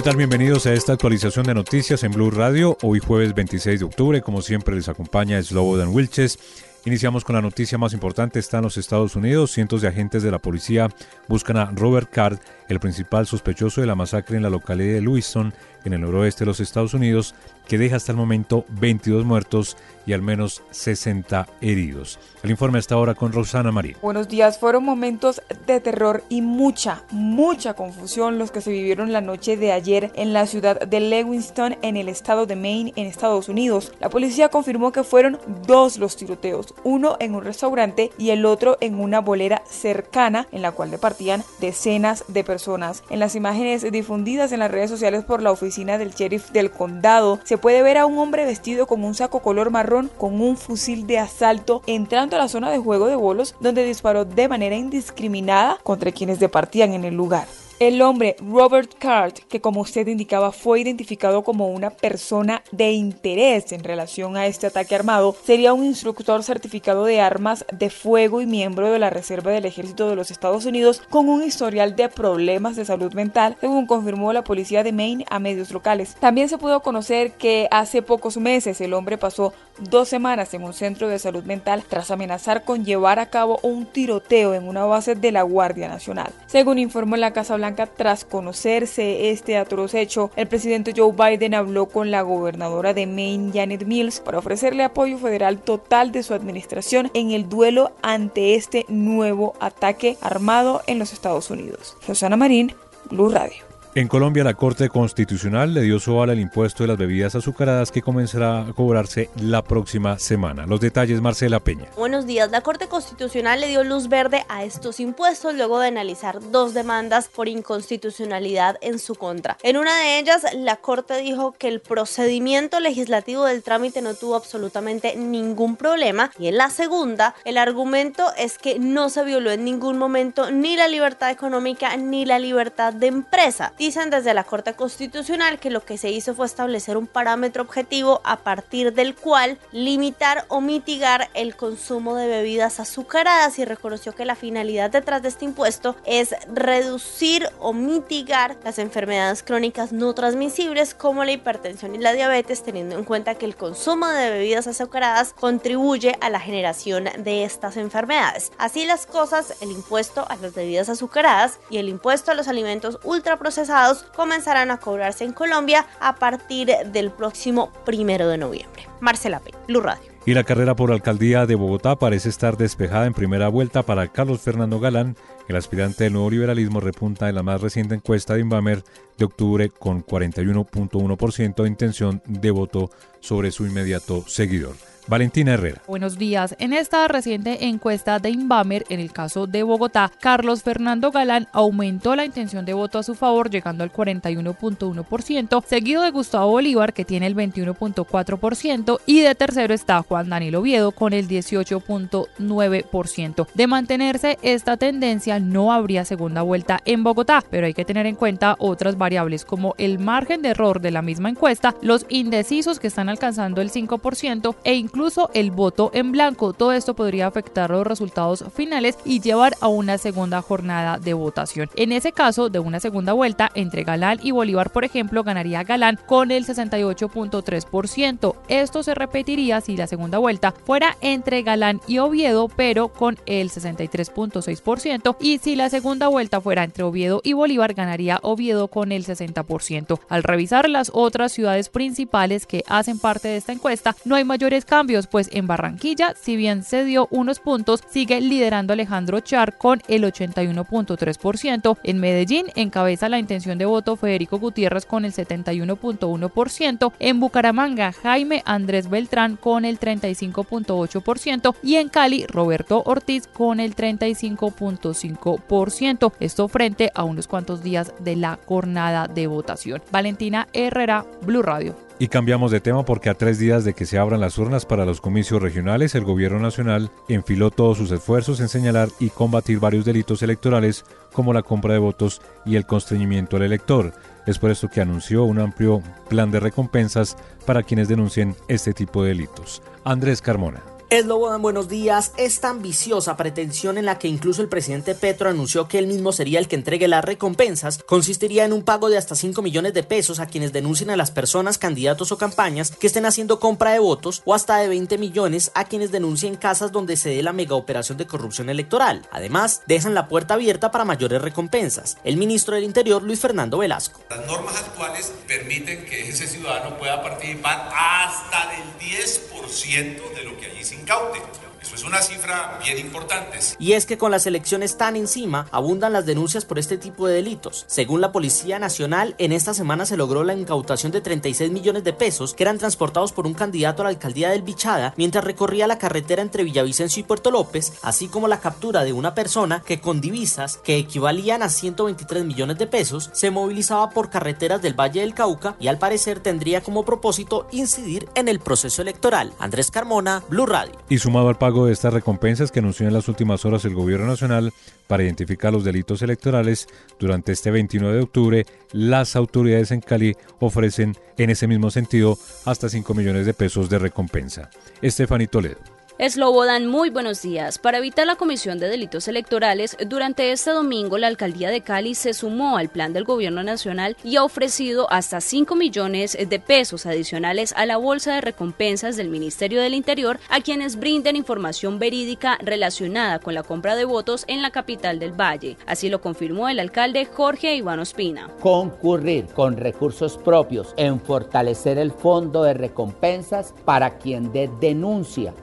¿Qué tal? Bienvenidos a esta actualización de noticias en Blue Radio. Hoy jueves 26 de octubre, como siempre les acompaña Slobodan Wilches. Iniciamos con la noticia más importante. Está en los Estados Unidos. Cientos de agentes de la policía buscan a Robert Card, el principal sospechoso de la masacre en la localidad de Lewiston, en el noroeste de los Estados Unidos, que deja hasta el momento 22 muertos y al menos 60 heridos. El informe está ahora con Rosana María. Buenos días, fueron momentos de terror y mucha, mucha confusión los que se vivieron la noche de ayer en la ciudad de Lewiston, en el estado de Maine, en Estados Unidos. La policía confirmó que fueron dos los tiroteos, uno en un restaurante y el otro en una bolera cercana en la cual departían decenas de personas. En las imágenes difundidas en las redes sociales por la oficina del sheriff del condado, se puede ver a un hombre vestido con un saco color marrón con un fusil de asalto entrando a la zona de juego de bolos donde disparó de manera indiscriminada contra quienes departían en el lugar. El hombre Robert Card, que como usted indicaba fue identificado como una persona de interés en relación a este ataque armado, sería un instructor certificado de armas de fuego y miembro de la Reserva del Ejército de los Estados Unidos con un historial de problemas de salud mental, según confirmó la policía de Maine a medios locales. También se pudo conocer que hace pocos meses el hombre pasó dos semanas en un centro de salud mental tras amenazar con llevar a cabo un tiroteo en una base de la Guardia Nacional. Según informó la Casa Blanca, tras conocerse este atroz hecho, el presidente Joe Biden habló con la gobernadora de Maine, Janet Mills, para ofrecerle apoyo federal total de su administración en el duelo ante este nuevo ataque armado en los Estados Unidos. Rosana Marín, Blue Radio. En Colombia, la Corte Constitucional le dio su al impuesto de las bebidas azucaradas que comenzará a cobrarse la próxima semana. Los detalles, Marcela Peña. Buenos días. La Corte Constitucional le dio luz verde a estos impuestos luego de analizar dos demandas por inconstitucionalidad en su contra. En una de ellas, la Corte dijo que el procedimiento legislativo del trámite no tuvo absolutamente ningún problema. Y en la segunda, el argumento es que no se violó en ningún momento ni la libertad económica ni la libertad de empresa. Dicen desde la Corte Constitucional que lo que se hizo fue establecer un parámetro objetivo a partir del cual limitar o mitigar el consumo de bebidas azucaradas y reconoció que la finalidad detrás de este impuesto es reducir o mitigar las enfermedades crónicas no transmisibles como la hipertensión y la diabetes, teniendo en cuenta que el consumo de bebidas azucaradas contribuye a la generación de estas enfermedades. Así las cosas, el impuesto a las bebidas azucaradas y el impuesto a los alimentos ultraprocesados comenzarán a cobrarse en Colombia a partir del próximo primero de noviembre. Marcela P. Blue Radio. Y la carrera por alcaldía de Bogotá parece estar despejada en primera vuelta para Carlos Fernando Galán. El aspirante del nuevo liberalismo repunta en la más reciente encuesta de Inbamer de octubre con 41.1% de intención de voto sobre su inmediato seguidor. Valentina Herrera. Buenos días. En esta reciente encuesta de Inbamer, en el caso de Bogotá, Carlos Fernando Galán aumentó la intención de voto a su favor, llegando al 41.1%, seguido de Gustavo Bolívar, que tiene el 21.4%, y de tercero está Juan Daniel Oviedo con el 18.9%. De mantenerse esta tendencia, no habría segunda vuelta en Bogotá, pero hay que tener en cuenta otras variables como el margen de error de la misma encuesta, los indecisos que están alcanzando el 5% e incluso incluso el voto en blanco. Todo esto podría afectar los resultados finales y llevar a una segunda jornada de votación. En ese caso, de una segunda vuelta entre Galán y Bolívar, por ejemplo, ganaría Galán con el 68.3%. Esto se repetiría si la segunda vuelta fuera entre Galán y Oviedo, pero con el 63.6%. Y si la segunda vuelta fuera entre Oviedo y Bolívar, ganaría Oviedo con el 60%. Al revisar las otras ciudades principales que hacen parte de esta encuesta, no hay mayores cambios pues en Barranquilla, si bien se dio unos puntos, sigue liderando Alejandro Char con el 81.3%. En Medellín encabeza la intención de voto Federico Gutiérrez con el 71.1%. En Bucaramanga, Jaime Andrés Beltrán con el 35.8%. Y en Cali, Roberto Ortiz con el 35.5%. Esto frente a unos cuantos días de la jornada de votación. Valentina Herrera, Blue Radio. Y cambiamos de tema porque a tres días de que se abran las urnas para los comicios regionales, el gobierno nacional enfiló todos sus esfuerzos en señalar y combatir varios delitos electorales como la compra de votos y el constreñimiento al elector. Es por esto que anunció un amplio plan de recompensas para quienes denuncien este tipo de delitos. Andrés Carmona. Eslobodan, buenos días. Esta ambiciosa pretensión en la que incluso el presidente Petro anunció que él mismo sería el que entregue las recompensas consistiría en un pago de hasta 5 millones de pesos a quienes denuncien a las personas, candidatos o campañas que estén haciendo compra de votos o hasta de 20 millones a quienes denuncien casas donde se dé la mega operación de corrupción electoral. Además, dejan la puerta abierta para mayores recompensas. El ministro del Interior, Luis Fernando Velasco. Las normas actuales permiten que ese ciudadano pueda participar hasta del 10% de lo que allí se incautes Eso es una cifra bien importante. Y es que con las elecciones tan encima, abundan las denuncias por este tipo de delitos. Según la Policía Nacional, en esta semana se logró la incautación de 36 millones de pesos que eran transportados por un candidato a la alcaldía del Bichada mientras recorría la carretera entre Villavicencio y Puerto López, así como la captura de una persona que con divisas que equivalían a 123 millones de pesos se movilizaba por carreteras del Valle del Cauca y al parecer tendría como propósito incidir en el proceso electoral. Andrés Carmona, Blue Radio. Y sumado al pago de estas recompensas que anunció en las últimas horas el Gobierno Nacional para identificar los delitos electorales, durante este 29 de octubre las autoridades en Cali ofrecen en ese mismo sentido hasta 5 millones de pesos de recompensa. Estefanito Toledo. Eslobodan, muy buenos días. Para evitar la comisión de delitos electorales, durante este domingo la alcaldía de Cali se sumó al plan del gobierno nacional y ha ofrecido hasta 5 millones de pesos adicionales a la bolsa de recompensas del Ministerio del Interior a quienes brinden información verídica relacionada con la compra de votos en la capital del Valle. Así lo confirmó el alcalde Jorge Iván Ospina. Concurrir con recursos propios en fortalecer el fondo de recompensas para quien dé denuncia.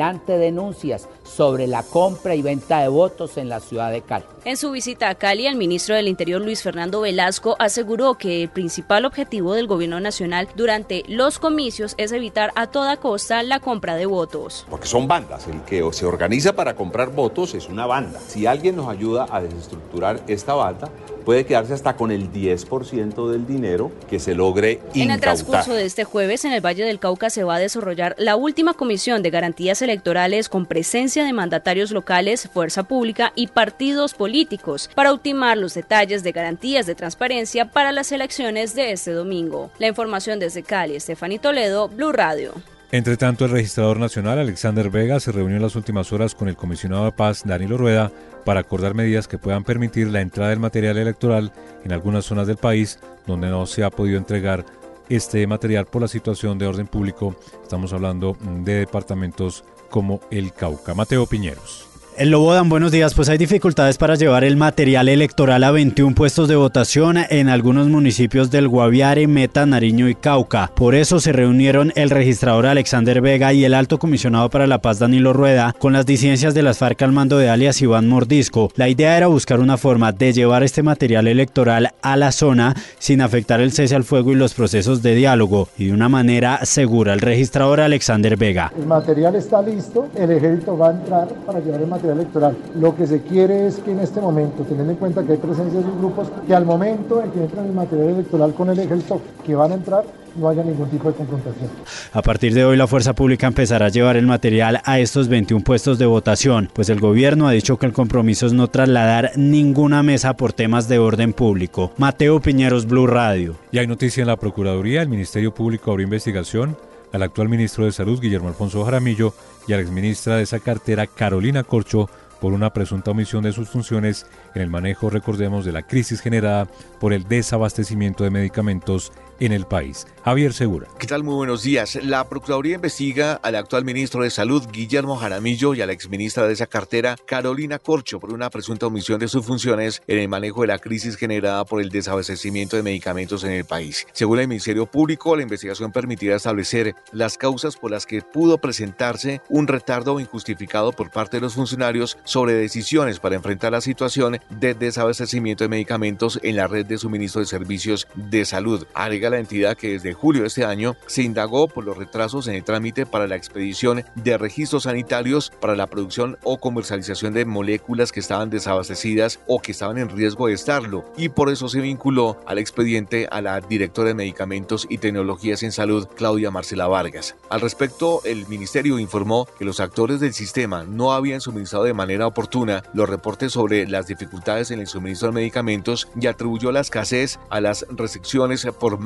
Adelante denuncias sobre la compra y venta de votos en la ciudad de Cali. En su visita a Cali, el ministro del Interior Luis Fernando Velasco aseguró que el principal objetivo del gobierno nacional durante los comicios es evitar a toda costa la compra de votos. Porque son bandas, el que se organiza para comprar votos es una banda. Si alguien nos ayuda a desestructurar esta banda, puede quedarse hasta con el 10% del dinero que se logre incautar. En el transcurso de este jueves, en el Valle del Cauca se va a desarrollar la última comisión de garantías electorales con presencia de mandatarios locales, fuerza pública y partidos políticos para ultimar los detalles de garantías de transparencia para las elecciones de este domingo. La información desde Cali, Estefany Toledo, Blue Radio. Entre tanto, el registrador nacional Alexander Vega se reunió en las últimas horas con el comisionado de paz Danilo Rueda para acordar medidas que puedan permitir la entrada del material electoral en algunas zonas del país donde no se ha podido entregar este material por la situación de orden público. Estamos hablando de departamentos como el Cauca. Mateo Piñeros. El Lobodan, buenos días. Pues hay dificultades para llevar el material electoral a 21 puestos de votación en algunos municipios del Guaviare, Meta, Nariño y Cauca. Por eso se reunieron el registrador Alexander Vega y el alto comisionado para la paz Danilo Rueda con las disidencias de las FARC al mando de alias Iván Mordisco. La idea era buscar una forma de llevar este material electoral a la zona sin afectar el cese al fuego y los procesos de diálogo y de una manera segura. El registrador Alexander Vega. El material está listo, el ejército va a entrar para llevar el material electoral. Lo que se quiere es que en este momento, teniendo en cuenta que hay presencia de grupos, que al momento en que entran el material electoral con el ejército que van a entrar, no haya ningún tipo de confrontación. A partir de hoy la fuerza pública empezará a llevar el material a estos 21 puestos de votación, pues el gobierno ha dicho que el compromiso es no trasladar ninguna mesa por temas de orden público. Mateo Piñeros, Blue Radio. Y hay noticia en la Procuraduría, el Ministerio Público abrió investigación al actual ministro de Salud, Guillermo Alfonso Jaramillo, y a la exministra de esa cartera, Carolina Corcho, por una presunta omisión de sus funciones en el manejo, recordemos, de la crisis generada por el desabastecimiento de medicamentos en el país. Javier Segura. ¿Qué tal? Muy buenos días. La Procuraduría investiga al actual ministro de Salud, Guillermo Jaramillo, y a la exministra de esa cartera, Carolina Corcho, por una presunta omisión de sus funciones en el manejo de la crisis generada por el desabastecimiento de medicamentos en el país. Según el Ministerio Público, la investigación permitirá establecer las causas por las que pudo presentarse un retardo injustificado por parte de los funcionarios sobre decisiones para enfrentar la situación de desabastecimiento de medicamentos en la red de suministro de servicios de salud. Alega la entidad que desde julio de este año se indagó por los retrasos en el trámite para la expedición de registros sanitarios para la producción o comercialización de moléculas que estaban desabastecidas o que estaban en riesgo de estarlo y por eso se vinculó al expediente a la directora de Medicamentos y Tecnologías en Salud, Claudia Marcela Vargas. Al respecto, el ministerio informó que los actores del sistema no habían suministrado de manera oportuna los reportes sobre las dificultades en el suministro de medicamentos y atribuyó la escasez a las restricciones por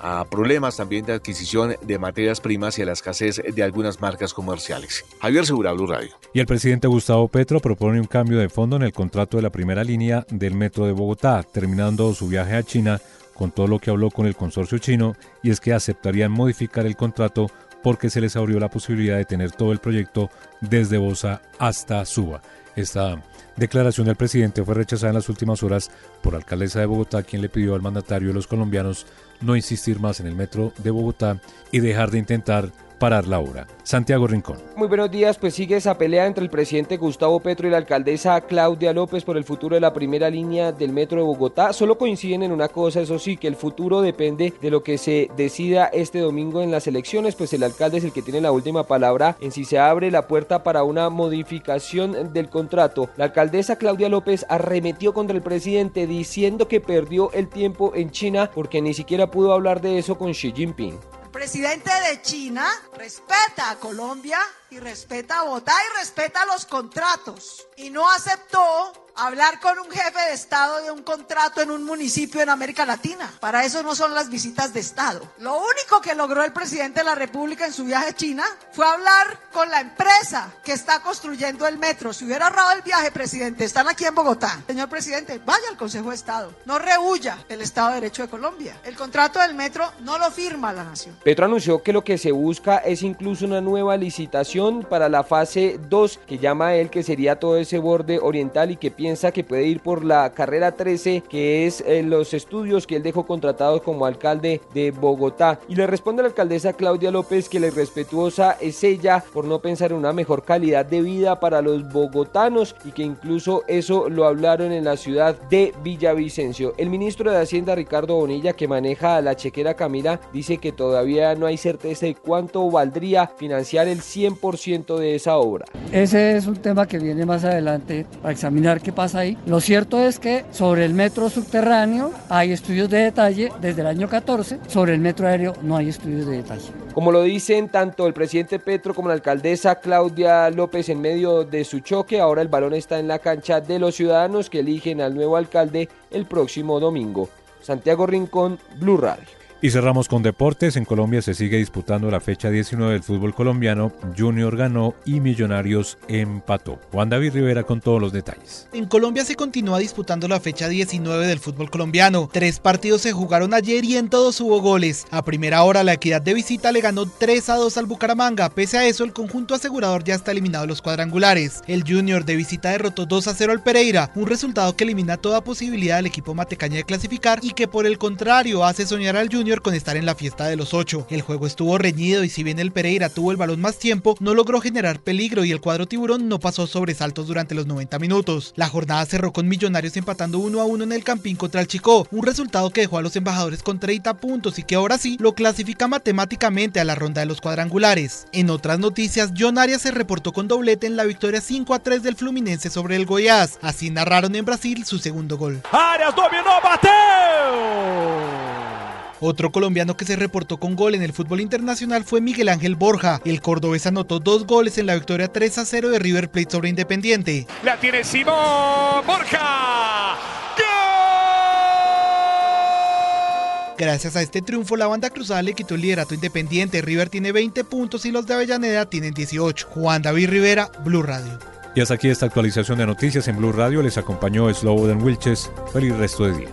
a problemas también de adquisición de materias primas y a la escasez de algunas marcas comerciales. Javier Segura, Blue Radio. Y el presidente Gustavo Petro propone un cambio de fondo en el contrato de la primera línea del metro de Bogotá, terminando su viaje a China con todo lo que habló con el consorcio chino y es que aceptarían modificar el contrato porque se les abrió la posibilidad de tener todo el proyecto desde Bosa hasta Suba. Esta declaración del presidente fue rechazada en las últimas horas por la alcaldesa de Bogotá, quien le pidió al mandatario de los colombianos no insistir más en el metro de Bogotá y dejar de intentar parar la. Santiago Rincón. Muy buenos días, pues sigue esa pelea entre el presidente Gustavo Petro y la alcaldesa Claudia López por el futuro de la primera línea del metro de Bogotá. Solo coinciden en una cosa, eso sí, que el futuro depende de lo que se decida este domingo en las elecciones, pues el alcalde es el que tiene la última palabra en si se abre la puerta para una modificación del contrato. La alcaldesa Claudia López arremetió contra el presidente diciendo que perdió el tiempo en China porque ni siquiera pudo hablar de eso con Xi Jinping presidente de China respeta a Colombia y respeta a Bogotá y respeta los contratos. Y no aceptó hablar con un jefe de Estado de un contrato en un municipio en América Latina. Para eso no son las visitas de Estado. Lo único que logró el presidente de la República en su viaje a China fue hablar con la empresa que está construyendo el metro. Si hubiera ahorrado el viaje, presidente, están aquí en Bogotá. Señor presidente, vaya al Consejo de Estado. No rehuya el Estado de Derecho de Colombia. El contrato del metro no lo firma la nación. Petro anunció que lo que se busca es incluso una nueva licitación para la fase 2, que llama él que sería todo ese borde oriental y que piensa que puede ir por la carrera 13, que es eh, los estudios que él dejó contratados como alcalde de Bogotá. Y le responde la alcaldesa Claudia López que la irrespetuosa es ella por no pensar en una mejor calidad de vida para los bogotanos y que incluso eso lo hablaron en la ciudad de Villavicencio. El ministro de Hacienda Ricardo Bonilla que maneja la chequera Camila dice que todavía no hay certeza de cuánto valdría financiar el 100% de esa obra. Ese es un tema que viene más adelante a examinar qué pasa ahí. Lo cierto es que sobre el metro subterráneo hay estudios de detalle desde el año 14, sobre el metro aéreo no hay estudios de detalle. Como lo dicen tanto el presidente Petro como la alcaldesa Claudia López en medio de su choque, ahora el balón está en la cancha de los ciudadanos que eligen al nuevo alcalde el próximo domingo. Santiago Rincón, Blue Radio. Y cerramos con deportes. En Colombia se sigue disputando la fecha 19 del fútbol colombiano. Junior ganó y Millonarios empató. Juan David Rivera con todos los detalles. En Colombia se continúa disputando la fecha 19 del fútbol colombiano. Tres partidos se jugaron ayer y en todos hubo goles. A primera hora la equidad de visita le ganó 3 a 2 al Bucaramanga. Pese a eso el conjunto asegurador ya está eliminado de los cuadrangulares. El Junior de visita derrotó 2 a 0 al Pereira. Un resultado que elimina toda posibilidad del equipo matecaña de clasificar y que por el contrario hace soñar al Junior con estar en la fiesta de los ocho. El juego estuvo reñido y si bien el Pereira tuvo el balón más tiempo, no logró generar peligro y el cuadro tiburón no pasó sobresaltos durante los 90 minutos. La jornada cerró con Millonarios empatando 1 a 1 en el Campín contra el Chico, un resultado que dejó a los embajadores con 30 puntos y que ahora sí lo clasifica matemáticamente a la ronda de los cuadrangulares. En otras noticias, John Arias se reportó con doblete en la victoria 5 a 3 del Fluminense sobre el Goiás. Así narraron en Brasil su segundo gol. Arias dominó, bateu! Otro colombiano que se reportó con gol en el fútbol internacional fue Miguel Ángel Borja. El cordobés anotó dos goles en la victoria 3 a 0 de River Plate sobre Independiente. La tiene Simón Borja. Gracias a este triunfo, la banda cruzada le quitó el liderato independiente. River tiene 20 puntos y los de Avellaneda tienen 18. Juan David Rivera, Blue Radio. Y hasta aquí esta actualización de noticias en Blue Radio. Les acompañó Slobodan Wilches. Feliz resto de día.